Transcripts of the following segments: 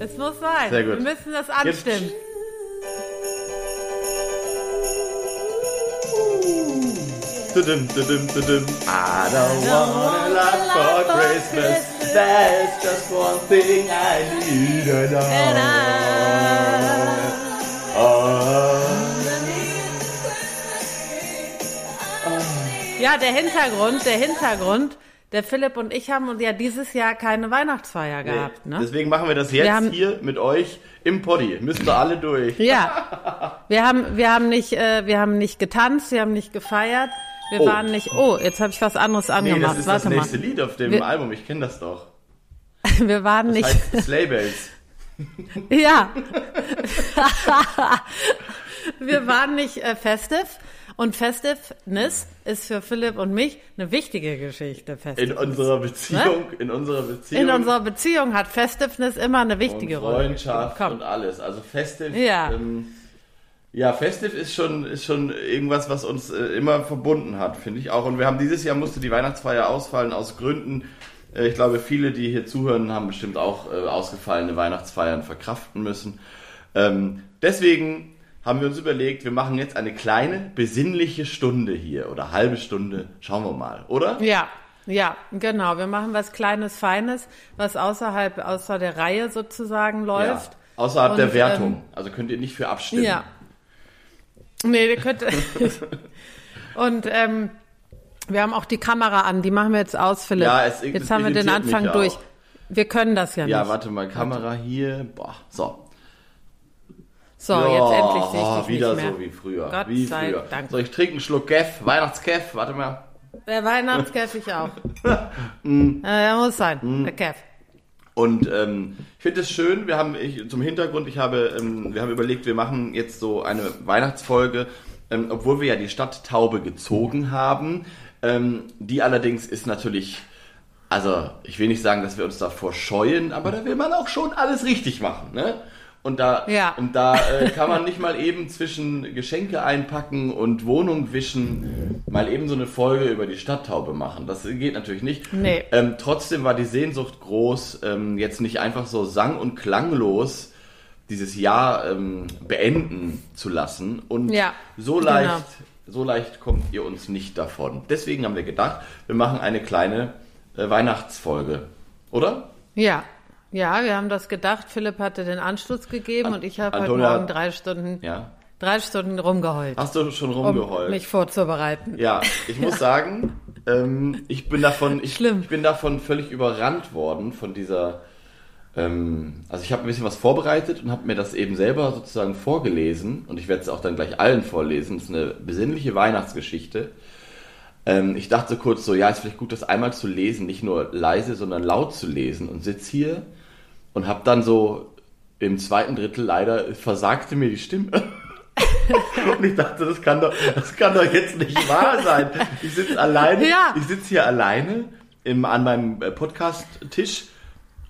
Es muss sein. Sehr gut. Wir müssen das anstimmen. Tudum, tudum, tudum. I don't want a lot for Christmas. There's just one thing I need and And I... I- Oh. Ja, der Hintergrund, der Hintergrund. Der Philipp und ich haben uns ja dieses Jahr keine Weihnachtsfeier gehabt, ne? Deswegen machen wir das jetzt Wir haben- hier mit euch im Poddy. Müssen wir alle durch. Ja. Wir haben, wir haben nicht, äh, wir haben nicht getanzt, wir haben nicht gefeiert. Wir Oh. waren nicht, oh, jetzt habe ich was anderes Nee, angemacht. das ist Warte das nächste mal. Lied auf dem Wir- Album. Ich kenne das doch. Wir waren Das nicht, heißt Sleigh Bells. ja. wir waren nicht äh, festive. Und Festiveness ist für Philipp und mich eine wichtige Geschichte. In Festiveness. unserer Beziehung, in unserer Beziehung. In unserer Beziehung hat Festiveness immer eine wichtige und Rolle. Freundschaft und alles. Also Festive. Ja. Ähm, ja, Festive ist schon, ist schon irgendwas, was uns äh, immer verbunden hat, finde ich auch. Und wir haben dieses Jahr musste die Weihnachtsfeier ausfallen aus Gründen. Äh, ich glaube, viele, die hier zuhören, haben bestimmt auch äh, ausgefallene Weihnachtsfeiern verkraften müssen. Ähm, deswegen haben wir uns überlegt, wir machen jetzt eine kleine besinnliche Stunde hier oder halbe Stunde. Schauen wir mal, oder? Ja, ja, genau. Wir machen was Kleines, Feines, was außerhalb, außer der Reihe sozusagen läuft. Ja. Außerhalb der Und, Wertung. ähm, also könnt ihr nicht für abstimmen. Ja. Nee, ihr könnt. Und ähm, wir haben auch die Kamera an, die machen wir jetzt aus, Philipp. Ja, es- jetzt haben wir den Anfang auch. durch. Wir können das ja, Ja, nicht. warte mal, Kamera hier. Boah, so. So, Ja, jetzt endlich sehe oh, ich dich wieder nicht mehr. so wie früher. Gott wie sei früher. Dank. So, ich trinke einen Schluck Keff, Weihnachtskeff, warte mal. Der Weihnachtskäfig auch. Mm. ja, muss sein, der Kev. Und ähm, ich finde es schön, wir haben ich, zum Hintergrund, ich habe, ähm, wir haben überlegt, wir machen jetzt so eine Weihnachtsfolge, ähm, obwohl wir ja die Stadt Taube gezogen haben. Ähm, die allerdings ist natürlich, also ich will nicht sagen, dass wir uns davor scheuen, aber da will man auch schon alles richtig machen, ne? Und da, Ja. und da äh, kann man nicht mal eben zwischen Geschenke einpacken und Wohnung wischen mal eben so eine Folge über die Stadttaube machen. Das geht natürlich nicht. Nee. Ähm, trotzdem war die Sehnsucht groß, ähm, jetzt nicht einfach so sang- und klanglos dieses Jahr ähm, beenden zu lassen. Und Ja, so genau. leicht, so leicht kommt ihr uns nicht davon. Deswegen haben wir gedacht, wir machen eine kleine äh, Weihnachtsfolge. Oder? Ja, ja, wir haben das gedacht. Philipp hatte den Anschluss gegeben und ich habe heute Antonia- Morgen drei Stunden, Ja. drei Stunden rumgeheult, Hast du schon um rumgeheult? mich vorzubereiten. Ja, ich muss sagen, ähm, ich bin davon, ich, Schlimm. ich bin davon völlig überrannt worden von dieser. Ähm, also ich habe ein bisschen was vorbereitet und habe mir das eben selber sozusagen vorgelesen und ich werde es auch dann gleich allen vorlesen. Es ist eine besinnliche Weihnachtsgeschichte. Ähm, ich dachte kurz so, ja, ist vielleicht gut, das einmal zu lesen, nicht nur leise, sondern laut zu lesen und sitz hier und habe dann so im zweiten Drittel leider versagte mir die Stimme. Und ich dachte, das kann doch, das kann doch jetzt nicht wahr sein. Ich sitze alleine, Ja. ich sitze hier alleine im, an meinem äh, Podcast-Tisch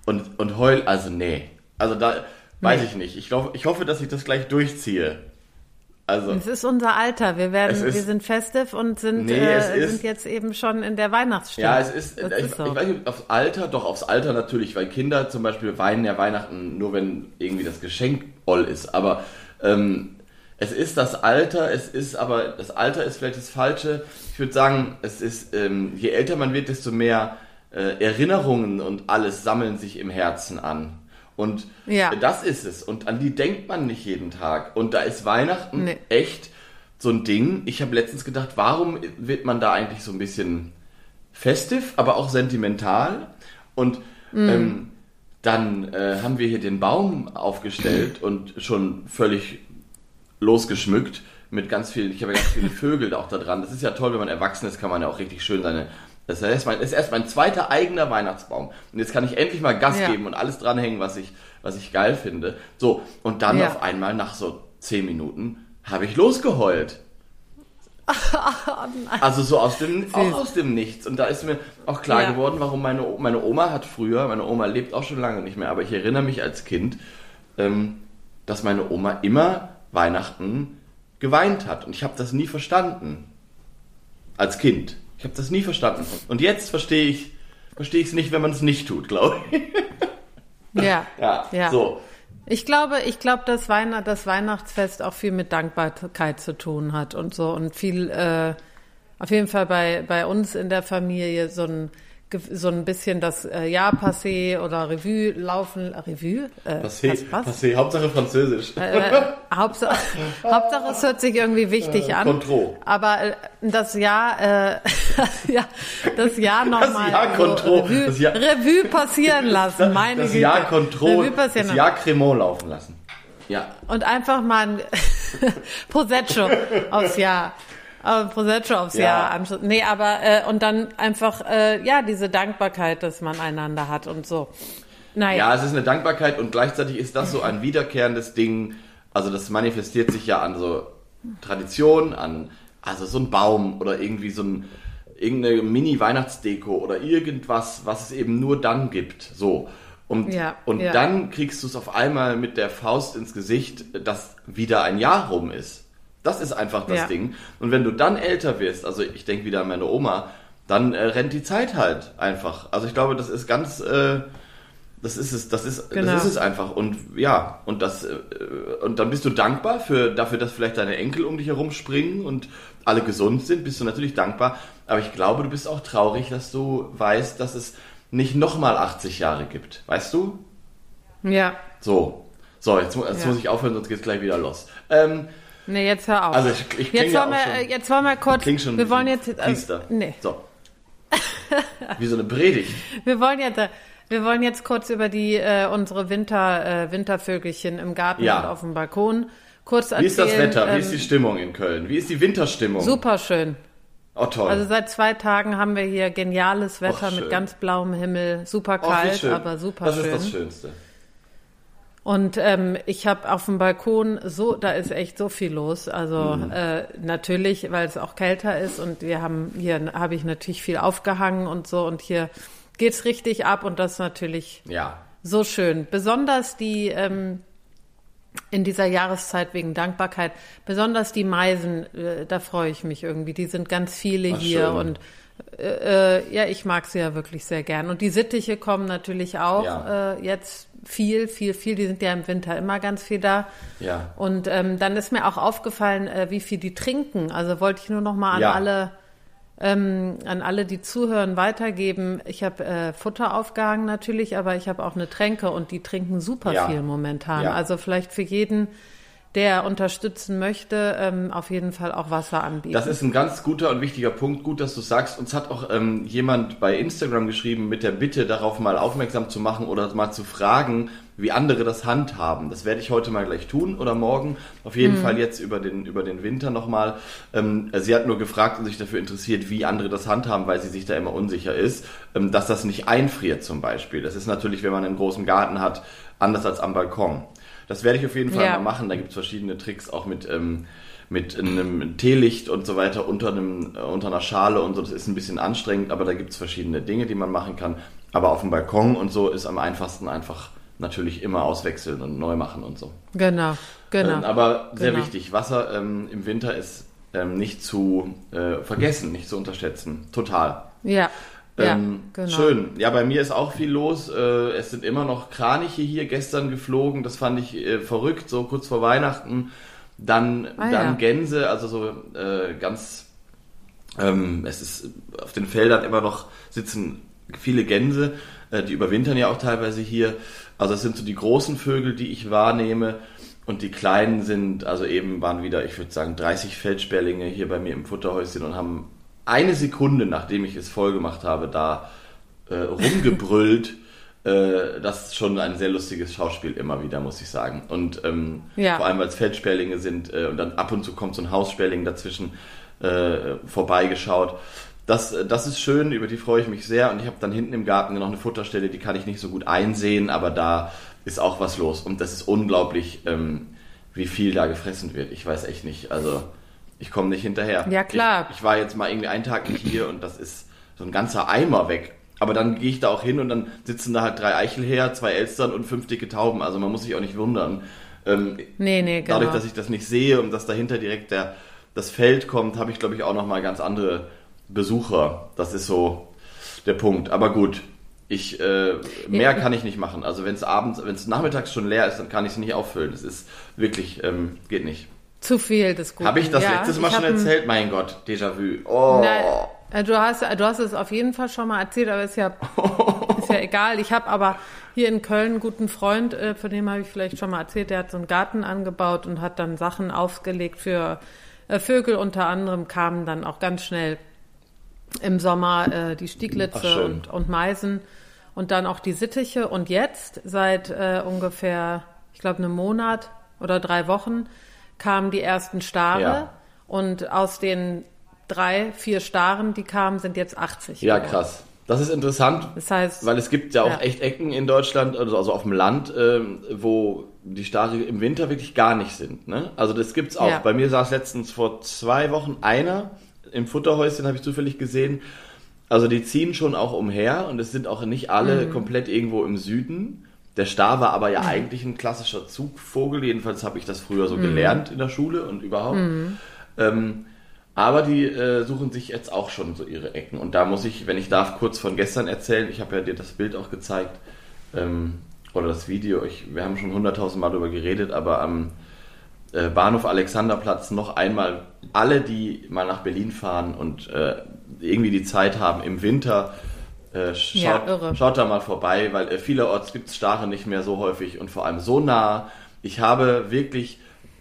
und, und heul, also nee. Also da weiß ich nicht. Ich, glaub, ich hoffe, dass ich das gleich durchziehe. Also, Es ist unser Alter. Wir werden, ist- wir sind festiv und sind, Nee, äh, ist- sind jetzt eben schon in der Weihnachtsstimmung. ja, es ist, ich, ist so. ich weiß nicht, aufs Alter, doch aufs Alter natürlich, weil Kinder zum Beispiel weinen ja Weihnachten nur, wenn irgendwie das Geschenk voll ist. Aber ähm, es ist das Alter, es ist aber, das Alter ist vielleicht das Falsche. Ich würde sagen, es ist, ähm, je älter man wird, desto mehr äh, Erinnerungen und alles sammeln sich im Herzen an. Und Ja. das ist es. Und an die denkt man nicht jeden Tag. Und da ist Weihnachten Nee. echt so ein Ding. Ich habe letztens gedacht, warum wird man da eigentlich so ein bisschen festiv, aber auch sentimental? Und ähm, dann äh, haben wir hier den Baum aufgestellt und schon völlig losgeschmückt mit ganz vielen, ich habe ja ganz viele Vögel auch da dran. Das ist ja toll, wenn man erwachsen ist, kann man ja auch richtig schön seine. Das ist erst mein, das ist erst mein zweiter eigener Weihnachtsbaum. Und jetzt kann ich endlich mal Gas Ja. geben und alles dranhängen, was ich, was ich geil finde. So, und dann Ja. auf einmal nach so zehn Minuten habe ich losgeheult. Also so aus dem, auch aus dem Nichts. Und da ist mir auch klar Ja. geworden, warum meine, meine Oma hat früher, meine Oma lebt auch schon lange nicht mehr, aber ich erinnere mich als Kind, ähm, dass meine Oma immer Weihnachten geweint hat. Und ich habe das nie verstanden. Als Kind. Ich habe das nie verstanden. Und jetzt verstehe ich verstehe ich es nicht, wenn man es nicht tut, glaube ich. Ja, Ja, ja. so. Ich glaube, ich glaube, dass Weihnacht, das Weihnachtsfest auch viel mit Dankbarkeit zu tun hat und so und viel, äh, auf jeden Fall bei, bei uns in der Familie so ein, so ein bisschen das äh, Jahr passé oder Revue laufen, Revue? Äh, Passé, was? was? passé, Hauptsache Französisch. Äh, Hauptsache, Hauptsache, es hört sich irgendwie wichtig Äh, an. Contro. Aber äh, das Jahr, äh, ja, das Jahr nochmal Jahr Contro, Revue, das Jahr- Revue passieren lassen, meine das Güte. Jahr Control, Revue passieren das. Jahr Cremant laufen lassen. Ja. Und einfach mal ein Prosecco aufs Jahr. Äh, Prosecco aufs Ja. Jahr. Nee, aber äh, und dann einfach, äh, ja, diese Dankbarkeit, dass man einander hat und so. Naja. Ja, es ist eine Dankbarkeit und gleichzeitig ist das so ein wiederkehrendes Ding. Also das manifestiert sich ja an so Tradition, an also so ein Baum oder irgendwie so ein irgendeine Mini-Weihnachtsdeko oder irgendwas, was es eben nur dann gibt. So. Und, Ja, und ja. dann kriegst du es auf einmal mit der Faust ins Gesicht, dass wieder ein Jahr rum ist. Das ist einfach das Ja. Ding. Und wenn du dann älter wirst, also ich denke wieder an meine Oma, dann äh, rennt die Zeit halt einfach. Also ich glaube, das ist ganz, äh, das ist es, das ist, Genau. das ist es einfach. Und ja, und das, äh, und dann bist du dankbar für, dafür, dass vielleicht deine Enkel um dich herum springen und alle gesund sind, bist du natürlich dankbar. Aber ich glaube, du bist auch traurig, dass du weißt, dass es nicht nochmal 80 Jahre gibt. Weißt du? Ja. So. So, jetzt, jetzt Ja. muss ich aufhören, sonst geht's gleich wieder los. Ähm, Nee, jetzt hör auf. Also ich- ich klinge jetzt, ja wollen auch wir, schon- jetzt wollen wir kurz, klingt schon wir wie wollen jetzt, äh, Priester. nee, So. Wie so eine Predigt. wir wollen jetzt, äh, wir wollen jetzt kurz über die, äh, unsere Winter, äh, Wintervögelchen im Garten Ja. und auf dem Balkon kurz erzählen. Wie ist das Wetter? Wie ähm, ist die Stimmung in Köln? Wie ist die Winterstimmung? Super schön. Oh, toll. Also seit zwei Tagen haben wir hier geniales Wetter schön. mit ganz blauem Himmel, super wie kalt, schön. aber super Das schön. ist das Schönste. Und ähm, ich habe auf dem Balkon so, da ist echt so viel los. Also Mhm. äh, natürlich, weil es auch kälter ist und wir haben hier habe ich natürlich viel aufgehangen und so und hier geht's richtig ab und das ist natürlich Ja. so schön. Besonders die ähm, in dieser Jahreszeit wegen Dankbarkeit, besonders die Meisen, äh, da freue ich mich irgendwie. Die sind ganz viele Ach, hier schön. und äh, äh, ja, ich mag sie ja wirklich sehr gern. Und die Sittiche kommen natürlich auch Ja. äh, jetzt viel, viel, viel. Die sind ja im Winter immer ganz viel da. Ja. Und ähm, dann ist mir auch aufgefallen, äh, wie viel die trinken. Also wollte ich nur noch mal an Ja. alle ähm, an alle, die zuhören, weitergeben. Ich habe äh, Futter aufgehangen natürlich, aber ich habe auch eine Tränke und die trinken super Ja. viel momentan. Ja. Also vielleicht für jeden, der unterstützen möchte, ähm, auf jeden Fall auch Wasser anbieten. Das ist ein ganz guter und wichtiger Punkt. Gut, dass du sagst. Uns hat auch ähm, jemand bei Instagram geschrieben mit der Bitte, darauf mal aufmerksam zu machen oder mal zu fragen, wie andere das handhaben. Das werde ich heute mal gleich tun oder morgen. Auf jeden Fall jetzt über den, über den Winter nochmal. Ähm, sie hat nur gefragt und sich dafür interessiert, wie andere das handhaben, weil sie sich da immer unsicher ist, ähm, dass das nicht einfriert zum Beispiel. Das ist natürlich, wenn man einen großen Garten hat, anders als am Balkon. Das werde ich auf jeden Fall Ja. mal machen. Da gibt es verschiedene Tricks, auch mit, ähm, mit einem Teelicht und so weiter unter, einem, äh, unter einer Schale und so. Das ist ein bisschen anstrengend, aber da gibt es verschiedene Dinge, die man machen kann. Aber auf dem Balkon und so ist am einfachsten einfach natürlich immer auswechseln und neu machen und so. genau, genau. Ähm, aber sehr Genau. wichtig, Wasser ähm, im Winter ist ähm, nicht zu äh, vergessen, nicht zu unterschätzen. Total. ja, ja, Ähm, genau. Schön. Ja, bei mir ist auch viel los. Äh, es sind immer noch Kraniche hier gestern geflogen. Das fand ich äh, verrückt, so kurz vor Weihnachten. Dann, Ah, dann ja. Gänse, also so äh, ganz. Ähm, es ist auf den Feldern immer noch sitzen viele Gänse. Äh, die überwintern ja auch teilweise hier. Also es sind so die großen Vögel, die ich wahrnehme. Und die kleinen sind, also eben waren wieder, ich würde sagen, 30 Feldsperlinge hier bei mir im Futterhäuschen und haben eine Sekunde, nachdem ich es voll gemacht habe, da äh, rumgebrüllt. äh, das ist schon ein sehr lustiges Schauspiel immer wieder, muss ich sagen. Und ähm, Ja. vor allem, weil es Feldsperlinge sind äh, und dann ab und zu kommt so ein Haussperling dazwischen äh, vorbeigeschaut. Das, äh, das ist schön, über die freue ich mich sehr. Und ich habe dann hinten im Garten noch eine Futterstelle, die kann ich nicht so gut einsehen, aber da ist auch was los. Und das ist unglaublich, ähm, wie viel da gefressen wird. Ich weiß echt nicht. Also ich komme nicht hinterher. Ja, klar. Ich, ich war jetzt mal irgendwie einen Tag nicht hier und das ist so ein ganzer Eimer weg. Aber dann gehe ich da auch hin und dann sitzen da halt drei Eichelhäher, zwei Elstern und fünf dicke Tauben. Also man muss sich auch nicht wundern. Ähm, Nee, nee, genau. Dadurch, dass ich das nicht sehe und dass dahinter direkt der, das Feld kommt, habe ich, glaube ich, auch nochmal ganz andere Besucher. Das ist so der Punkt. Aber gut, Ich, äh, mehr kann ich nicht machen. Also wenn es abends, wenn es nachmittags schon leer ist, dann kann ich es nicht auffüllen. Das ist wirklich, ähm, geht nicht. Zu viel des Guten. Habe ich das ja, letztes Mal schon erzählt? Mein Gott, Déjà-vu. Oh. Äh, du hast, du hast es auf jeden Fall schon mal erzählt, aber ist ja, ist ja egal. Ich habe aber hier in Köln einen guten Freund, äh, von dem habe ich vielleicht schon mal erzählt, der hat so einen Garten angebaut und hat dann Sachen aufgelegt für äh, Vögel. Unter anderem kamen dann auch ganz schnell im Sommer äh, die Stieglitze und, und Meisen und dann auch die Sittiche. Und jetzt, seit äh, ungefähr, ich glaube, einem Monat oder drei Wochen, kamen die ersten Stare. Ja. Und aus den drei, vier Staren, die kamen, sind jetzt 80. Ja, geworden. krass. Das ist interessant, Das heißt, weil es gibt ja auch Ja. echt Ecken in Deutschland, also also auf dem Land, ähm, wo die Stare im Winter wirklich gar nicht sind. Ne? Also das gibt's auch. Ja. Bei mir saß letztens vor zwei Wochen einer im Futterhäuschen, habe ich zufällig gesehen. Also die ziehen schon auch umher und es sind auch nicht alle Mhm. komplett irgendwo im Süden. Der Star war aber ja eigentlich ein klassischer Zugvogel, jedenfalls habe ich das früher Mhm. so gelernt in der Schule und überhaupt. Ähm, aber die äh, suchen sich jetzt auch schon so ihre Ecken. Und da muss ich, wenn ich darf, kurz von gestern erzählen. Ich habe ja dir das Bild auch gezeigt. Ähm, oder das Video. Ich, wir haben schon hunderttausend Mal darüber geredet, aber am äh, Bahnhof Alexanderplatz noch einmal alle, die mal nach Berlin fahren und äh, irgendwie die Zeit haben im Winter, äh, schaut, Ja, schaut da mal vorbei, weil äh, vielerorts gibt es Stare nicht mehr so häufig und vor allem so nah. Ich habe wirklich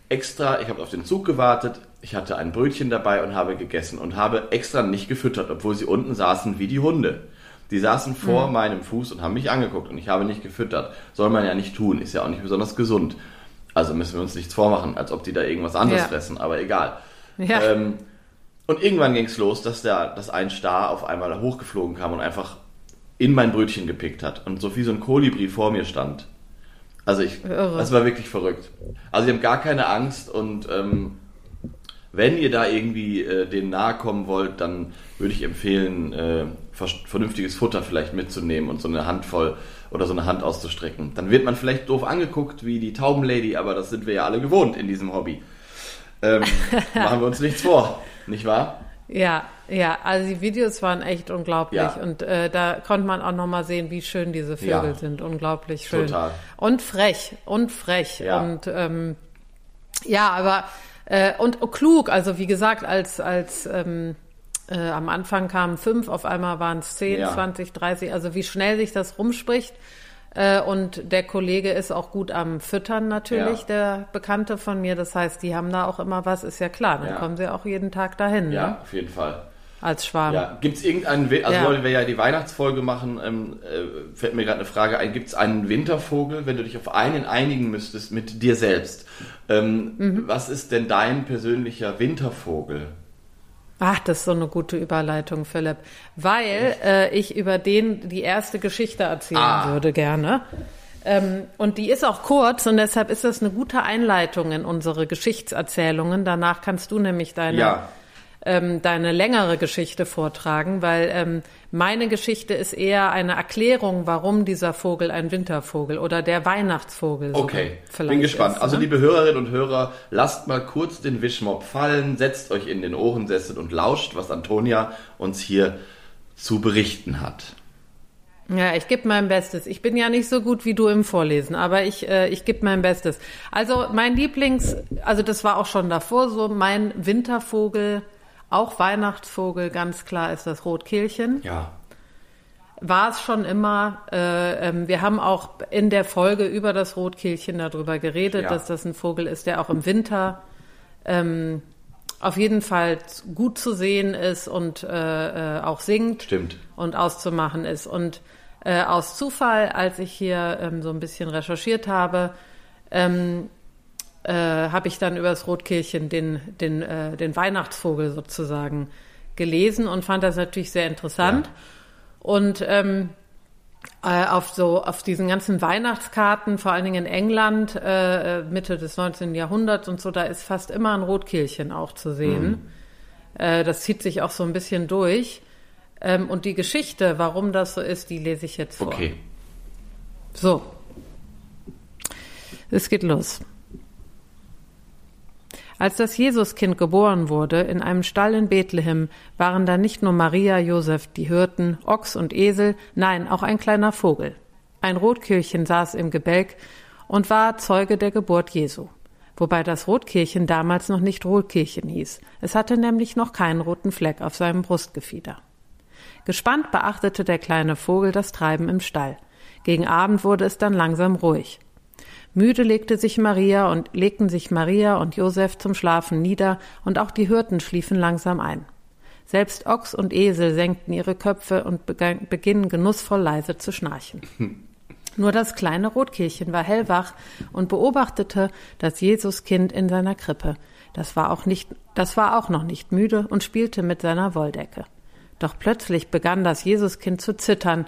extra, ich habe auf den Zug gewartet, ich hatte ein Brötchen dabei und habe gegessen und habe extra nicht gefüttert, obwohl sie unten saßen wie die Hunde. Die saßen vor Mhm. meinem Fuß und haben mich angeguckt und ich habe nicht gefüttert. Soll man ja nicht tun, ist ja auch nicht besonders gesund. Also müssen wir uns nichts vormachen, als ob die da irgendwas anderes Ja. fressen, aber egal. Ja. Ähm, und irgendwann ging es los, dass, der, dass ein Star auf einmal hochgeflogen kam und einfach in mein Brötchen gepickt hat und so wie so ein Kolibri vor mir stand. Also ich, Irre. das war wirklich verrückt. Also die haben gar keine Angst und ähm, wenn ihr da irgendwie äh, denen nahe kommen wollt, dann würde ich empfehlen, äh, vernünftiges Futter vielleicht mitzunehmen und so eine Handvoll oder so eine Hand auszustrecken. Dann wird man vielleicht doof angeguckt wie die Taubenlady, aber das sind wir ja alle gewohnt in diesem Hobby. Ähm, machen wir uns nichts vor, nicht wahr? Ja, ja, also die Videos waren echt unglaublich Ja. und äh, da konnte man auch nochmal sehen, wie schön diese Vögel Ja. sind. Unglaublich schön. Total. Und frech, und frech. Ja. Und ähm, ja, aber äh, und klug, also wie gesagt, als, als ähm, äh, am Anfang kamen fünf, auf einmal waren es zehn. 20, 30, also wie schnell sich das rumspricht. Äh, und der Kollege ist auch gut am Füttern natürlich, Ja. der Bekannte von mir. Das heißt, die haben da auch immer was, ist ja klar. Dann Ja. kommen sie auch jeden Tag dahin, Ja, ne? auf jeden Fall. als Schwarm. Ja, gibt es irgendeinen, We- also Ja. wollen wir ja die Weihnachtsfolge machen, ähm, äh, fällt mir gerade eine Frage ein, gibt es einen Wintervogel, wenn du dich auf einen einigen müsstest mit dir selbst? Ähm, Mhm. Was ist denn dein persönlicher Wintervogel? Ach, das ist so eine gute Überleitung, Philipp. Weil äh, ich über den die erste Geschichte erzählen Ah. würde gerne. Ähm, und die ist auch kurz und deshalb ist das eine gute Einleitung in unsere Geschichtserzählungen. Danach kannst du nämlich deine, Ja. Ähm, deine längere Geschichte vortragen, weil ähm, meine Geschichte ist eher eine Erklärung, warum dieser Vogel ein Wintervogel oder der Weihnachtsvogel Okay, vielleicht bin gespannt. Ist, also ne? liebe Hörerinnen und Hörer, lasst mal kurz den Wischmopp fallen, setzt euch in den Ohrensessel und lauscht, was Antonia uns hier zu berichten hat. Ja, ich gebe mein Bestes. Ich bin ja nicht so gut wie du im Vorlesen, aber ich, äh, ich gebe mein Bestes. Also mein Lieblings, also das war auch schon davor so, mein Wintervogel, auch Weihnachtsvogel, ganz klar ist das Rotkehlchen. Ja. War es schon immer. Äh, ähm, wir haben auch in der Folge über das Rotkehlchen darüber geredet, Ja. dass das ein Vogel ist, der auch im Winter ähm, auf jeden Fall gut zu sehen ist und äh, äh, auch singt Stimmt. und auszumachen ist. Und äh, aus Zufall, als ich hier ähm, so ein bisschen recherchiert habe, ähm, äh, habe ich dann über das Rotkehlchen den, den, äh, den Weihnachtsvogel sozusagen gelesen und fand das natürlich sehr interessant. Ja. Und ähm, äh, auf so auf diesen ganzen Weihnachtskarten, vor allen Dingen in England, äh, Mitte des 19. Jahrhunderts und so, da ist fast immer ein Rotkehlchen auch zu sehen. Äh, das zieht sich auch so ein bisschen durch. Ähm, und die Geschichte, warum das so ist, die lese ich jetzt vor. Okay. So. Es geht los. Als das Jesuskind geboren wurde, in einem Stall in Bethlehem, waren da nicht nur Maria, Josef, die Hirten, Ochs und Esel, nein, auch ein kleiner Vogel. Ein Rotkehlchen saß im Gebälk und war Zeuge der Geburt Jesu. Wobei das Rotkehlchen damals noch nicht Rotkehlchen hieß. Es hatte nämlich noch keinen roten Fleck auf seinem Brustgefieder. Gespannt beachtete der kleine Vogel das Treiben im Stall. Gegen Abend wurde es dann langsam ruhig. Müde legte sich Maria und legten sich Maria und Josef zum Schlafen nieder, und auch die Hirten schliefen langsam ein. Selbst Ochs und Esel senkten ihre Köpfe und beginnen genussvoll leise zu schnarchen. Nur das kleine Rotkehlchen war hellwach und beobachtete das Jesuskind in seiner Krippe. Das war auch nicht, das war auch noch nicht müde und spielte mit seiner Wolldecke. Doch plötzlich begann das Jesuskind zu zittern.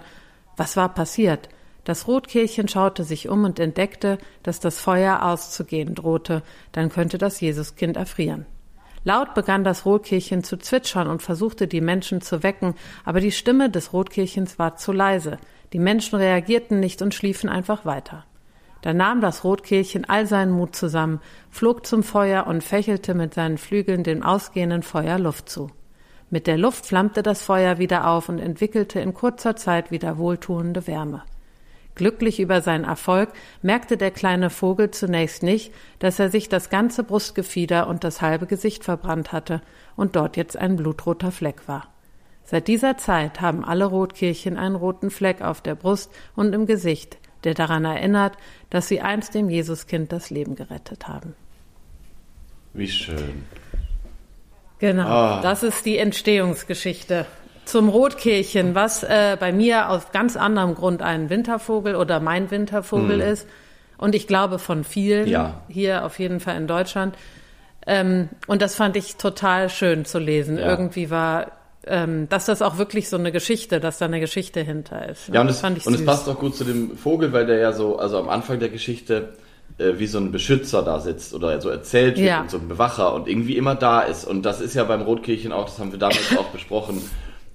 Was war passiert? Das Rotkehlchen schaute sich um und entdeckte, dass das Feuer auszugehen drohte, dann könnte das Jesuskind erfrieren. Laut begann das Rotkehlchen zu zwitschern und versuchte die Menschen zu wecken, aber die Stimme des Rotkehlchens war zu leise. Die Menschen reagierten nicht und schliefen einfach weiter. Da nahm das Rotkehlchen all seinen Mut zusammen, flog zum Feuer und fächelte mit seinen Flügeln dem ausgehenden Feuer Luft zu. Mit der Luft flammte das Feuer wieder auf und entwickelte in kurzer Zeit wieder wohltuende Wärme. Glücklich über seinen Erfolg merkte der kleine Vogel zunächst nicht, dass er sich das ganze Brustgefieder und das halbe Gesicht verbrannt hatte und dort jetzt ein blutroter Fleck war. Seit dieser Zeit haben alle Rotkehlchen einen roten Fleck auf der Brust und im Gesicht, der daran erinnert, dass sie einst dem Jesuskind das Leben gerettet haben. Wie schön. Genau, ah. das ist die Entstehungsgeschichte zum Rotkehlchen, was äh, bei mir aus ganz anderem Grund ein Wintervogel oder mein Wintervogel hm. ist. Und ich glaube von vielen ja. hier auf jeden Fall in Deutschland. Ähm, und das fand ich total schön zu lesen. Ja. Irgendwie war, ähm, dass das auch wirklich so eine Geschichte, dass da eine Geschichte hinter ist. Ja, und, das, fand ich und es passt auch gut zu dem Vogel, weil der ja so, also am Anfang der Geschichte äh, wie so ein Beschützer da sitzt oder so erzählt wird ja. und so ein Bewacher und irgendwie immer da ist. Und das ist ja beim Rotkehlchen auch, das haben wir damals auch besprochen,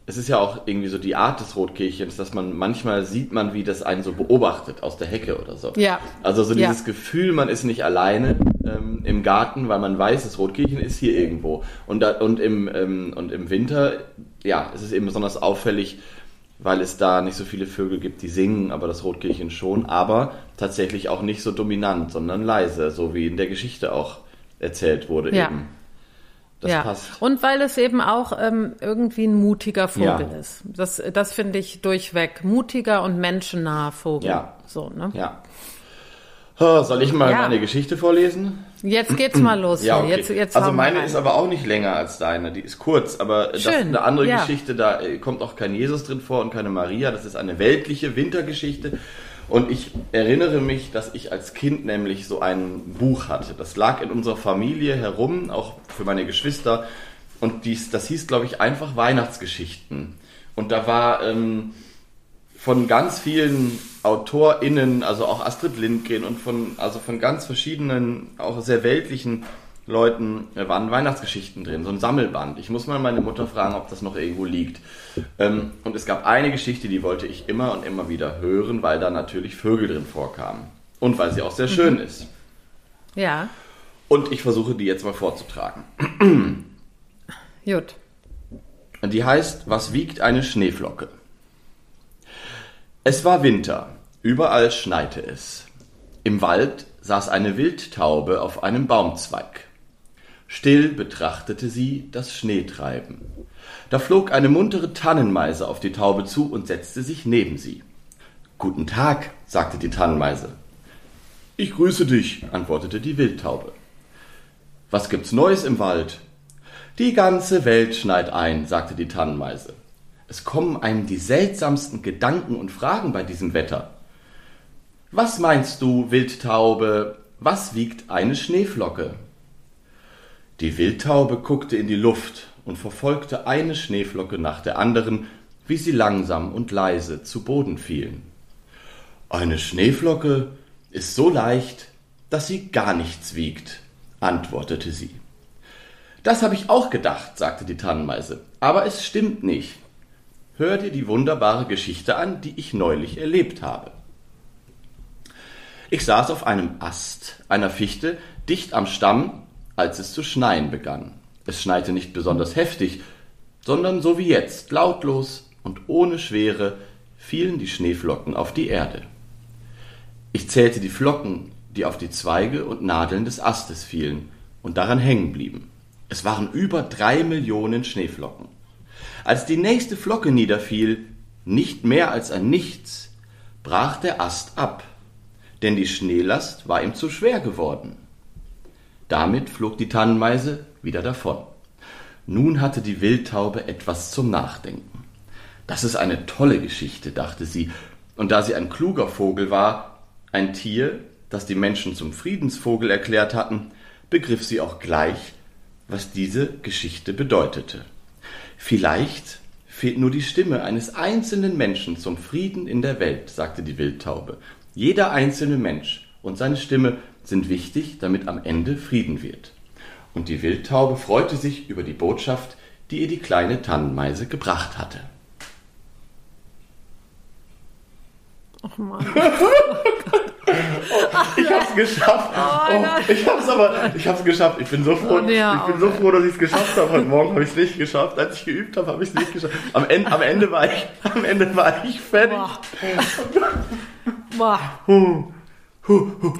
es ist ja auch irgendwie so die Art des Rotkehlchens, dass man manchmal sieht man, wie das einen so beobachtet aus der Hecke oder so. Ja. Also so dieses ja. Gefühl, man ist nicht alleine ähm, im Garten, weil man weiß, das Rotkehlchen ist hier irgendwo. Und, da, und, im, ähm, und im Winter, ja, es ist eben besonders auffällig, weil es da nicht so viele Vögel gibt, die singen, aber das Rotkehlchen schon, aber tatsächlich auch nicht so dominant, sondern leise, so wie in der Geschichte auch erzählt wurde ja. eben. Das ja. passt. Und weil es eben auch ähm, irgendwie ein mutiger Vogel ja. ist. Das, das finde ich durchweg. Mutiger und menschennaher Vogel. Ja. So, ne? Ja. Soll ich mal ja. meine Geschichte vorlesen? Jetzt geht's mal los. ja, okay. jetzt, jetzt also meine ist aber auch nicht länger als deine. Die ist kurz, aber Schön. das ist eine andere ja. Geschichte. Da äh, kommt auch kein Jesus drin vor und keine Maria. Das ist eine weltliche Wintergeschichte. Und ich erinnere mich, dass ich als Kind nämlich so ein Buch hatte. Das lag in unserer Familie herum, auch für meine Geschwister. Und dies, das hieß, glaube ich, einfach Weihnachtsgeschichten. Und da war ähm, von ganz vielen AutorInnen, also auch Astrid Lindgren und von, also von ganz verschiedenen, auch sehr weltlichen Leuten da waren Weihnachtsgeschichten drin, so ein Sammelband. Ich muss mal meine Mutter fragen, ob das noch irgendwo liegt. Ähm, und es gab eine Geschichte, die wollte ich immer und immer wieder hören, weil da natürlich Vögel drin vorkamen. Und weil sie auch sehr schön mhm. ist. Ja. Und ich versuche die jetzt mal vorzutragen. Gut. Die heißt, was wiegt eine Schneeflocke? Es war Winter. Überall schneite es. Im Wald saß eine Wildtaube auf einem Baumzweig. Still betrachtete sie das Schneetreiben. Da flog eine muntere Tannenmeise auf die Taube zu und setzte sich neben sie. Guten Tag, sagte die Tannenmeise. Ich grüße dich, antwortete die Wildtaube. Was gibt's Neues im Wald? Die ganze Welt schneit ein, sagte die Tannenmeise. Es kommen einem die seltsamsten Gedanken und Fragen bei diesem Wetter. Was meinst du, Wildtaube, was wiegt eine Schneeflocke? Die Wildtaube guckte in die Luft und verfolgte eine Schneeflocke nach der anderen, wie sie langsam und leise zu Boden fielen. Eine Schneeflocke ist so leicht, dass sie gar nichts wiegt, antwortete sie. Das habe ich auch gedacht, sagte die Tannenmeise, aber es stimmt nicht. Hör dir die wunderbare Geschichte an, die ich neulich erlebt habe. Ich saß auf einem Ast einer Fichte dicht am Stamm als es zu schneien begann. Es schneite nicht besonders heftig, sondern so wie jetzt, lautlos und ohne Schwere, fielen die Schneeflocken auf die Erde. Ich zählte die Flocken, die auf die Zweige und Nadeln des Astes fielen und daran hängen blieben. Es waren über drei Millionen Schneeflocken. Als die nächste Flocke niederfiel, nicht mehr als ein Nichts, brach der Ast ab, denn die Schneelast war ihm zu schwer geworden. Damit flog die Tannenmeise wieder davon. Nun hatte die Wildtaube etwas zum Nachdenken. Das ist eine tolle Geschichte, dachte sie, und da sie ein kluger Vogel war, ein Tier, das die Menschen zum Friedensvogel erklärt hatten, begriff sie auch gleich, was diese Geschichte bedeutete. Vielleicht fehlt nur die Stimme eines einzelnen Menschen zum Frieden in der Welt, sagte die Wildtaube. Jeder einzelne Mensch und seine Stimme sind wichtig, damit am Ende Frieden wird. Und die Wildtaube freute sich über die Botschaft, die ihr die kleine Tannenmeise gebracht hatte. Ach Mann. Oh, ich hab's geschafft. Oh, ich hab's aber, ich hab's geschafft. Ich bin so froh, Oh, ich bin so froh, dass ich es geschafft habe. Heute Morgen habe ich es nicht geschafft. Als ich geübt habe, habe ich es nicht geschafft. Am Ende, am Ende war ich, am Ende war ich fertig. Boah. Boah.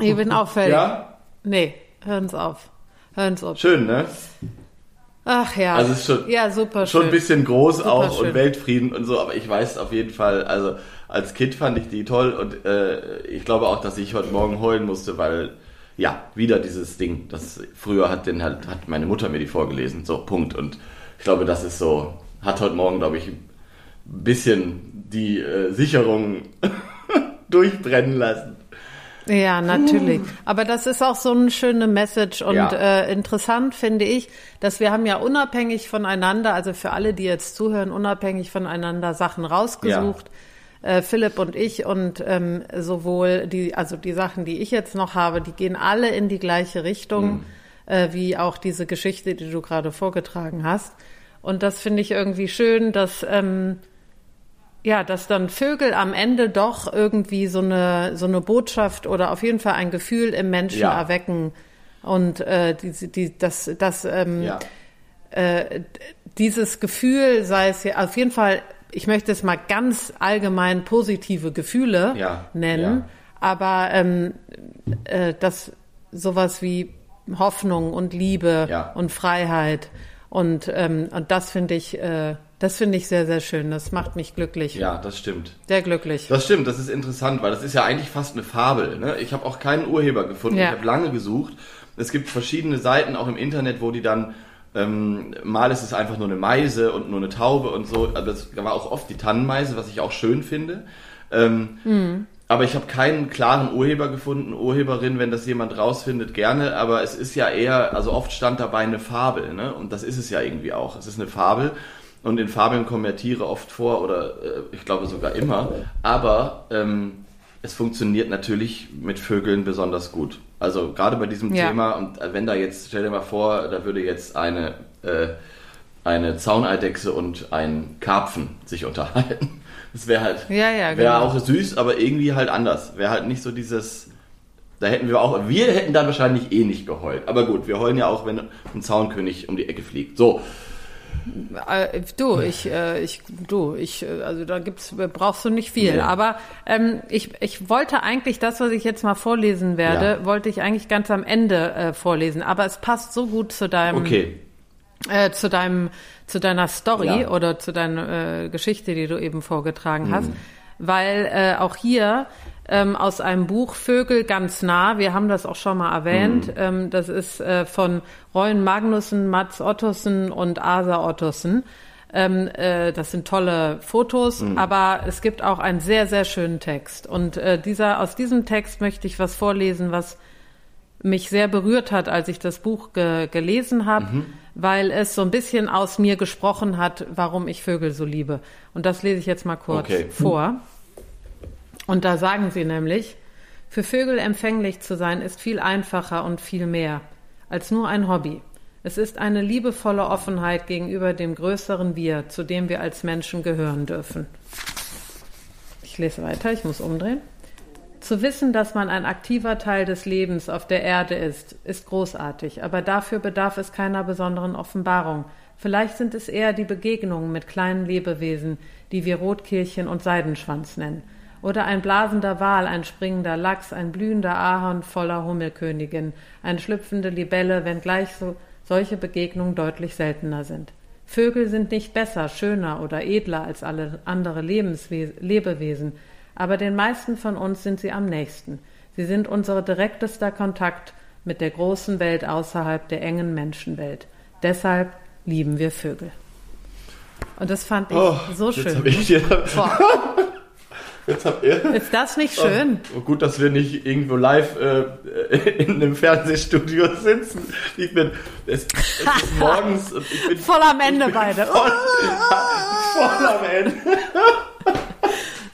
Ich bin auch fertig. Ja, Nee, hören's auf. Hören's auf. schön, ne? Ach ja. Also es ist schon- ja, super Schon schön. ein bisschen groß Super auch schön. und Weltfrieden und so, aber ich weiß auf jeden Fall, also als Kind fand ich die toll und äh, ich glaube auch, dass ich heute Morgen heulen musste, weil ja, wieder dieses Ding, das früher hat den halt, hat meine Mutter mir die vorgelesen, so, Punkt. Und ich glaube, das ist so, hat heute Morgen, glaube ich, ein bisschen die äh, Sicherung durchbrennen lassen. Ja, natürlich. Aber das ist auch so eine schöne Message und Ja. äh, interessant finde ich, dass wir haben ja unabhängig voneinander, also für alle, die jetzt zuhören, unabhängig voneinander Sachen rausgesucht. Äh, Philipp und ich und ähm, sowohl die, also die Sachen, die ich jetzt noch habe, die gehen alle in die gleiche Richtung, äh, wie auch diese Geschichte, die du gerade vorgetragen hast. Und das finde ich irgendwie schön, dass ähm, ja, dass dann Vögel am Ende doch irgendwie so eine, so eine Botschaft oder auf jeden Fall ein Gefühl im Menschen Ja. erwecken. Und äh, die, die, das, das, ähm, Ja. äh, dieses Gefühl, sei es ja auf jeden Fall, ich möchte es mal ganz allgemein positive Gefühle Ja, nennen, aber ähm, äh, das sowas wie Hoffnung und Liebe und Freiheit und ähm, und das finde ich äh, das finde ich sehr sehr schön. Das macht mich glücklich, Ja, das stimmt. sehr glücklich. Das stimmt, das ist interessant, weil das ist ja eigentlich fast eine Fabel. Ne? Ich habe auch keinen Urheber gefunden. Ja. Ich habe lange gesucht. Es gibt verschiedene Seiten auch im Internet, wo die dann ähm, mal ist es einfach nur eine Meise und nur eine Taube und so. Aber das war auch oft die Tannenmeise, was ich auch schön finde. Ähm, Aber ich habe keinen klaren Urheber gefunden, Urheberin, wenn das jemand rausfindet, gerne. Aber es ist ja eher, also oft stand dabei eine Fabel, ne? Und das ist es ja irgendwie auch. Es ist eine Fabel. Und in Fabeln kommen ja Tiere oft vor oder äh, ich glaube sogar immer. Aber ähm, es funktioniert natürlich mit Vögeln besonders gut. Also gerade bei diesem Ja. Thema und äh, wenn da jetzt, stell dir mal vor, da würde jetzt eine, äh, eine Zauneidechse und ein Karpfen sich unterhalten. Das wäre halt, Ja, ja, wäre genau. auch süß, aber irgendwie halt anders. Wäre halt nicht so dieses, da hätten wir auch, wir hätten dann wahrscheinlich eh nicht geheult. Aber gut, wir heulen ja auch, wenn ein Zaunkönig um die Ecke fliegt. So, du, ich, äh, ich, du, ich, äh, also da gibt's, brauchst du nicht viel. Nee. Aber ähm, ich, ich wollte eigentlich das, was ich jetzt mal vorlesen werde, Ja. wollte ich eigentlich ganz am Ende äh, vorlesen. Aber es passt so gut zu deinem, okay. äh, zu deinem, zu deiner Story Ja. oder zu deiner äh, Geschichte, die du eben vorgetragen Mhm. hast, weil äh, auch hier ähm, aus einem Buch Vögel ganz nah, wir haben das auch schon mal erwähnt, Mhm. ähm, das ist äh, von Reuen Magnussen, Mats Ottosen und Asa Ottosen. Ähm, äh, das sind tolle Fotos, Mhm. aber es gibt auch einen sehr, sehr schönen Text. Und äh, dieser, aus diesem Text möchte ich was vorlesen, was mich sehr berührt hat, als ich das Buch ge gelesen habe, Mhm. weil es so ein bisschen aus mir gesprochen hat, warum ich Vögel so liebe. Und das lese ich jetzt mal kurz Okay. vor. Und da sagen sie nämlich, für Vögel empfänglich zu sein ist viel einfacher und viel mehr als nur ein Hobby. Es ist eine liebevolle Offenheit gegenüber dem größeren Wir, zu dem wir als Menschen gehören dürfen. Ich lese weiter, ich muss umdrehen. Zu wissen, dass man ein aktiver Teil des Lebens auf der Erde ist, ist großartig, aber dafür bedarf es keiner besonderen Offenbarung. Vielleicht sind es eher die Begegnungen mit kleinen Lebewesen, die wir Rotkehlchen und Seidenschwanz nennen. Oder ein blasender Wal, ein springender Lachs, ein blühender Ahorn voller Hummelkönigin, eine schlüpfende Libelle, wenngleich so, solche Begegnungen deutlich seltener sind. Vögel sind nicht besser, schöner oder edler als alle andere Lebenswe Lebewesen, aber den meisten von uns sind sie am nächsten. Sie sind unser direktester Kontakt mit der großen Welt außerhalb der engen Menschenwelt. Deshalb lieben wir Vögel. Und das fand ich oh, so schön. Ich dir Jetzt habt ihr. Ist das nicht schön? Oh, gut, dass wir nicht irgendwo live äh, in einem Fernsehstudio sitzen. Ich bin, es, es ist morgens ich bin voll am Ende beide. Voll, voll am Ende.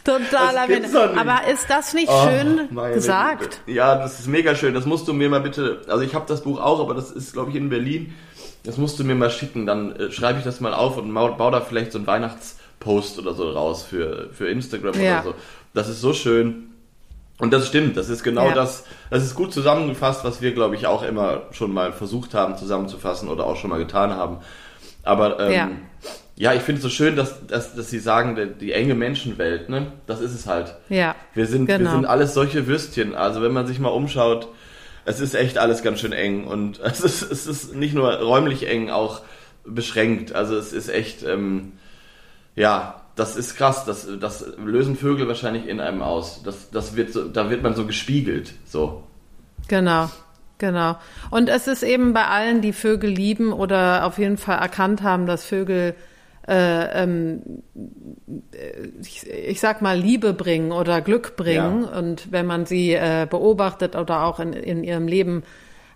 Total am Ende. Aber ist das nicht oh, schön gesagt? Ja, das ist mega schön. Das musst du mir mal bitte. Also ich habe das Buch auch, aber das ist, glaube ich, in Berlin. Das musst du mir mal schicken. Dann äh, schreibe ich das mal auf und baue da vielleicht so ein Weihnachts Post oder so raus für, für Instagram ja. oder so. Das ist so schön. Und das stimmt, das ist genau ja. das, das ist gut zusammengefasst, was wir, glaube ich, auch immer schon mal versucht haben zusammenzufassen oder auch schon mal getan haben. Aber ähm, ja. ja ich finde es so schön, dass, dass, dass Sie sagen, die, die, enge Menschenwelt, ne? Das ist es halt. Ja. Wir sind, genau. wir sind alles solche Würstchen. Also wenn man sich mal umschaut, es ist echt alles ganz schön eng. Und es ist, es ist nicht nur räumlich eng, auch beschränkt. Also es ist echt. Ähm, ja, das ist krass. Das, das lösen Vögel wahrscheinlich in einem aus. Das, das wird so, da wird man so gespiegelt. So. Genau. Genau. Und es ist eben bei allen, die Vögel lieben oder auf jeden Fall erkannt haben, dass Vögel äh, ähm, ich, ich, sag mal, Liebe bringen oder Glück bringen. Ja. Und wenn man sie äh, beobachtet oder auch in, in ihrem Leben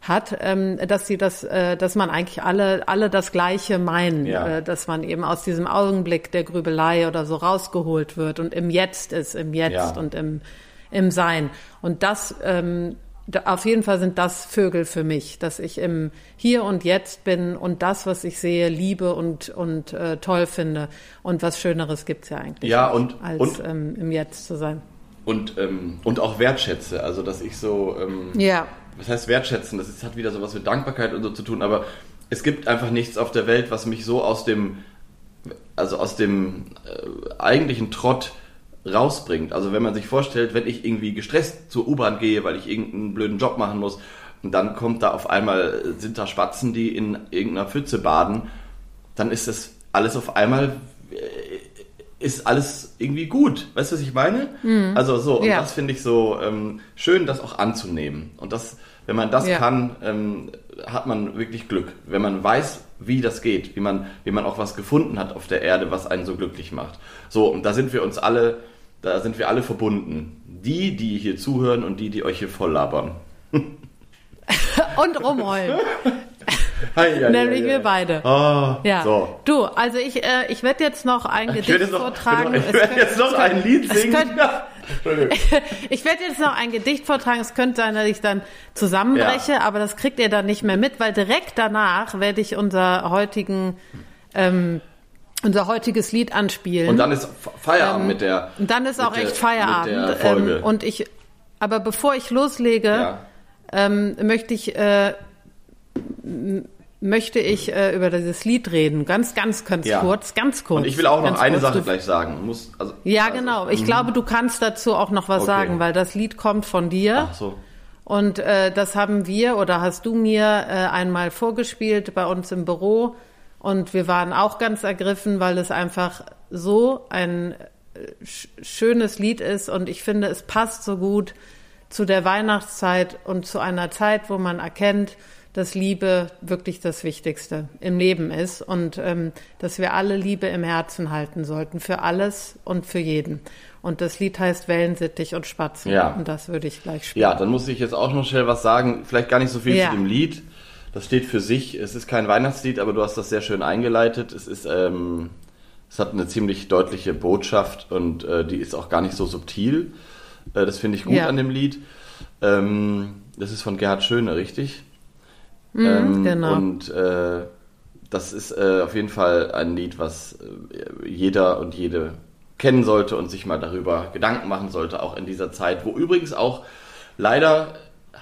hat, ähm, dass sie das, äh, dass man eigentlich alle, alle das Gleiche meinen, ja. äh, dass man eben aus diesem Augenblick der Grübelei oder so rausgeholt wird und im Jetzt ist, im Jetzt ja. und im, im Sein. Und das, ähm, auf jeden Fall sind das Vögel für mich, dass ich im Hier und Jetzt bin und das, was ich sehe, liebe und, und äh, toll finde. Und was Schöneres gibt's ja eigentlich ja, und, als und, ähm, im Jetzt zu sein. Und, ähm, und auch wertschätze, also dass ich so ähm, ja was heißt wertschätzen? Das ist, hat wieder sowas mit Dankbarkeit und so zu tun, aber es gibt einfach nichts auf der Welt, was mich so aus dem, also aus dem äh, eigentlichen Trott rausbringt. Also wenn man sich vorstellt, wenn ich irgendwie gestresst zur U-Bahn gehe, weil ich irgendeinen blöden Job machen muss, und dann kommt da auf einmal, sind da Spatzen, die in irgendeiner Pfütze baden, dann ist das alles auf einmal, äh, ist alles irgendwie gut. Weißt du, was ich meine? Mhm. Also so, und ja. das finde ich so ähm, schön, das auch anzunehmen. Und das wenn man das ja. kann, ähm, hat man wirklich Glück. Wenn man weiß, wie das geht, wie man, wie man auch was gefunden hat auf der Erde, was einen so glücklich macht. So, und da sind wir uns alle, da sind wir alle verbunden. Die, die hier zuhören und die, die euch hier voll labern. und rumheulen. Hi, ja, Nämlich ja, wir beide. Oh, ja. So. Du, also ich, äh, ich werde jetzt noch ein ich Gedicht noch, vortragen. Ich werde jetzt noch ein Lied singen. Könnt, ich werde jetzt noch ein Gedicht vortragen. Es könnte sein, dass ich dann zusammenbreche, ja. aber das kriegt ihr dann nicht mehr mit, weil direkt danach werde ich unser heutigen ähm, unser heutiges Lied anspielen. Und dann ist Feierabend ähm, mit der. Und dann ist auch echt der, Feierabend. Ähm, und ich, aber bevor ich loslege, ja. ähm, möchte ich äh, möchte ich äh, über dieses Lied reden. Ganz, ganz, ganz ja. kurz, ganz kurz. Und ich will auch noch eine kurz. Sache gleich sagen. Muss, also, ja, also, genau. Ich mhm. glaube, du kannst dazu auch noch was okay. sagen, weil das Lied kommt von dir. Ach so. Und äh, das haben wir oder hast du mir äh, einmal vorgespielt bei uns im Büro. Und wir waren auch ganz ergriffen, weil es einfach so ein äh, schönes Lied ist. Und ich finde, es passt so gut zu der Weihnachtszeit und zu einer Zeit, wo man erkennt, dass Liebe wirklich das Wichtigste im Leben ist und ähm, dass wir alle Liebe im Herzen halten sollten, für alles und für jeden. Und das Lied heißt Wellensittich und Spatzen. Ja. Und das würde ich gleich spielen. Ja, dann muss ich jetzt auch noch schnell was sagen. Vielleicht gar nicht so viel ja. zu dem Lied. Das steht für sich. Es ist kein Weihnachtslied, aber du hast das sehr schön eingeleitet. Es ist, ähm, es hat eine ziemlich deutliche Botschaft und äh, die ist auch gar nicht so subtil. Äh, das finde ich gut ja. an dem Lied. Ähm, das ist von Gerhard Schöne, richtig? Mhm, ähm, genau. Und äh, das ist äh, auf jeden Fall ein Lied, was äh, jeder und jede kennen sollte und sich mal darüber Gedanken machen sollte, auch in dieser Zeit, wo übrigens auch leider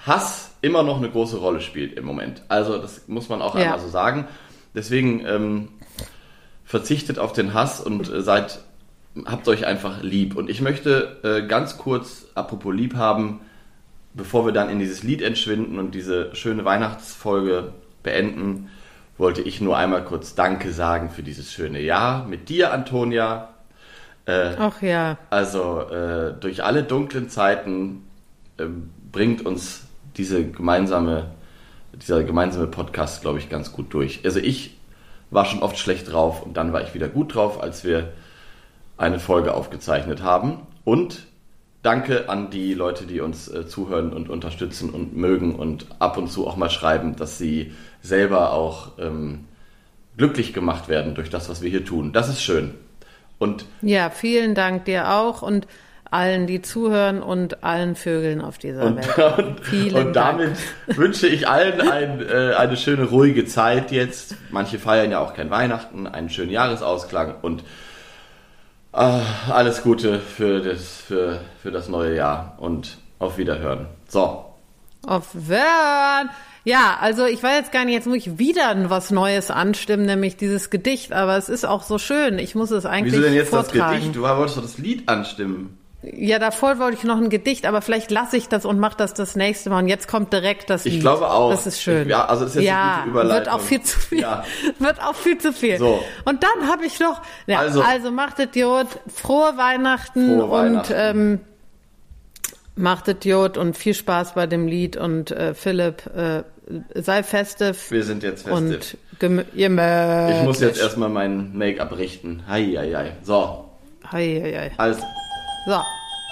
Hass immer noch eine große Rolle spielt im Moment. Also das muss man auch ja. einmal so sagen. Deswegen ähm, verzichtet auf den Hass und äh, seid, habt euch einfach lieb. Und ich möchte äh, ganz kurz, apropos lieb haben, bevor wir dann in dieses Lied entschwinden und diese schöne Weihnachtsfolge beenden, wollte ich nur einmal kurz Danke sagen für dieses schöne Jahr mit dir, Antonia. Äh, Ach ja. Also äh, durch alle dunklen Zeiten äh, bringt uns diese gemeinsame, dieser gemeinsame Podcast, glaube ich, ganz gut durch. Also ich war schon oft schlecht drauf und dann war ich wieder gut drauf, als wir eine Folge aufgezeichnet haben. Und danke an die Leute, die uns äh, zuhören und unterstützen und mögen und ab und zu auch mal schreiben, dass sie selber auch ähm, glücklich gemacht werden durch das, was wir hier tun. Das ist schön. Und ja, vielen Dank dir auch und allen, die zuhören und allen Vögeln auf dieser und, Welt. Und, Vielen und damit Dank. wünsche ich allen ein, äh, eine schöne, ruhige Zeit jetzt. Manche feiern ja auch kein Weihnachten, einen schönen Jahresausklang und äh, alles Gute für das, für, für das neue Jahr und auf Wiederhören. So. Auf Wiederhören. Ja, also ich weiß jetzt gar nicht, jetzt muss ich wieder was Neues anstimmen, nämlich dieses Gedicht, aber es ist auch so schön. Ich muss es eigentlich Wieso denn jetzt vortragen. das Gedicht? Du wolltest doch das Lied anstimmen. Ja, davor wollte ich noch ein Gedicht, aber vielleicht lasse ich das und mache das das nächste Mal. Und jetzt kommt direkt das Lied. Ich glaube auch. Das ist schön. Ich, ja, also das ist jetzt ja, eine gute Überleitung. wird auch viel zu viel. Ja. Wird auch viel zu viel. So. Und dann habe ich noch, ja, also, also macht Idiot, frohe Weihnachten frohe Weihnachten. und ähm, macht Idiot und viel Spaß bei dem Lied und äh, Philipp, äh, sei festiv. Wir sind jetzt festiv. Und ihr Ich muss jetzt erstmal mein Make-up richten. Hei, hei, hei. So. Hei, hei, hei. Also. So.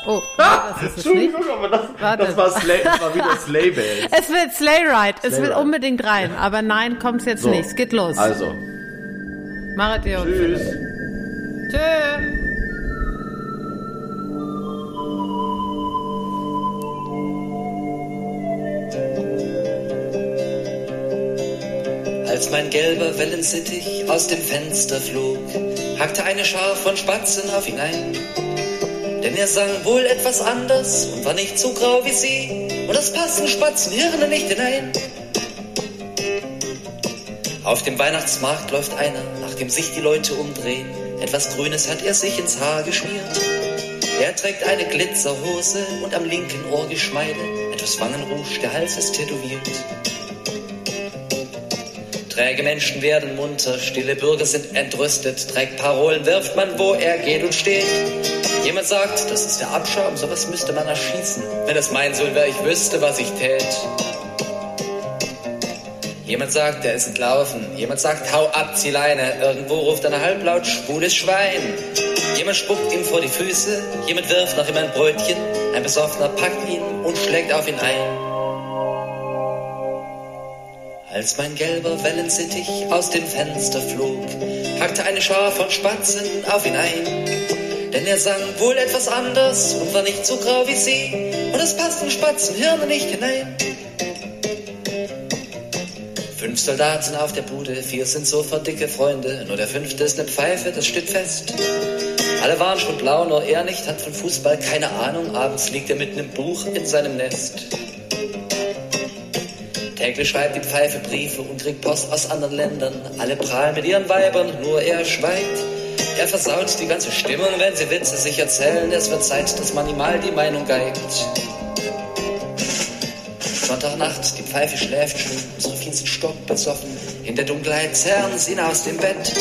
Oh, ah, das ist Entschuldigung, nicht. aber das, das, war Slay, das war wieder Slay Bells. Es wird Slay Ride. Es wird unbedingt rein. Aber nein, kommt's jetzt so. nicht. Es geht los. Also. Machet ihr Tschüss. Tschüss. Als mein gelber Wellensittich aus dem Fenster flog, hackte eine Schar von Spatzen auf ihn ein. Denn er sang wohl etwas anders und war nicht so grau wie sie, und das passen Spatzenhirne nicht hinein. Auf dem Weihnachtsmarkt läuft einer, nachdem sich die Leute umdrehen. Etwas Grünes hat er sich ins Haar geschmiert. Er trägt eine Glitzerhose und am linken Ohr Geschmeide. Etwas Wangenrouge, der Hals ist tätowiert. Träge Menschen werden munter, stille Bürger sind entrüstet, trägt Parolen wirft man, wo er geht und steht. Jemand sagt, das ist der Abschaum, sowas müsste man erschießen. Wenn es mein Sohn wäre, ich wüsste, was ich tät. Jemand sagt, er ist entlaufen. Jemand sagt, hau ab, zieh Leine. Irgendwo ruft eine halblaut schwules Schwein. Jemand spuckt ihm vor die Füße. Jemand wirft nach ihm ein Brötchen. Ein Besoffener packt ihn und schlägt auf ihn ein. Als mein gelber Wellensittich aus dem Fenster flog, hackte eine Schar von Spatzen auf ihn ein. Denn er sang wohl etwas anders und war nicht so grau wie sie, und es passten Spatzenhirne nicht hinein. Fünf Soldaten auf der Bude, vier sind sofort dicke Freunde, nur der fünfte ist eine Pfeife, das steht fest. Alle waren schon blau, nur er nicht, hat von Fußball keine Ahnung, abends liegt er mit einem Buch in seinem Nest. Täglich schreibt die Pfeife Briefe und kriegt Post aus anderen Ländern. Alle prahlen mit ihren Weibern, nur er schweigt. Er versaut die ganze Stimmung, wenn sie Witze sich erzählen. Es wird Zeit, dass man ihm mal die Meinung geigt. Sonntagnacht, die Pfeife schläft schon, Sophien sind stockbesoffen. In der Dunkelheit zerren sie ihn aus dem Bett.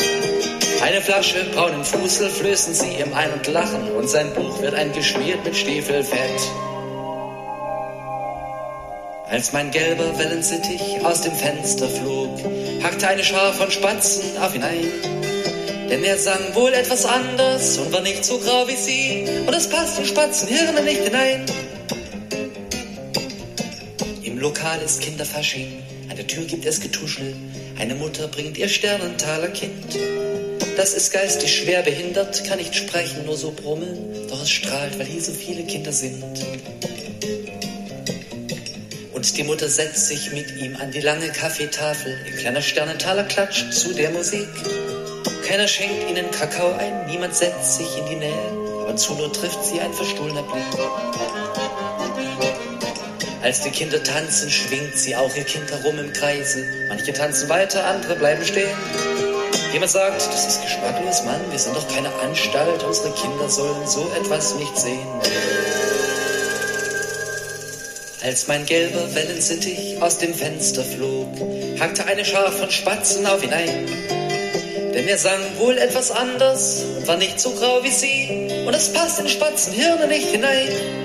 Eine Flasche braunen Fusel flößen sie ihm ein und lachen. Und sein Buch wird eingeschmiert mit Stiefelfett. Als mein gelber Wellensittich aus dem Fenster flog, hackte eine Schar von Spatzen auf ihn ein. Denn er sang wohl etwas anders und war nicht so grau wie sie, und es passten Spatzenhirne nicht hinein. Im Lokal ist Kinderfasching, an der Tür gibt es Getuschel, eine Mutter bringt ihr Sternentaler Kind. Das ist geistig schwer behindert, kann nicht sprechen, nur so brummeln, doch es strahlt, weil hier so viele Kinder sind. Und die Mutter setzt sich mit ihm an die lange Kaffeetafel. Ihr kleiner Sternentaler klatscht zu der Musik. Keiner schenkt ihnen Kakao ein, niemand setzt sich in die Nähe, ab und zu nur trifft sie ein verstohlener Blick. Als die Kinder tanzen, schwingt sie auch ihr Kind herum im Kreise. Manche tanzen weiter, andere bleiben stehen. Jemand sagt, das ist geschmacklos, Mann, wir sind doch keine Anstalt, unsere Kinder sollen so etwas nicht sehen. Als mein gelber Wellensittich aus dem Fenster flog, hackte eine Schar von Spatzen auf ihn ein. Denn er sang wohl etwas anders und war nicht so grau wie sie, und es passt in Spatzenhirne nicht hinein.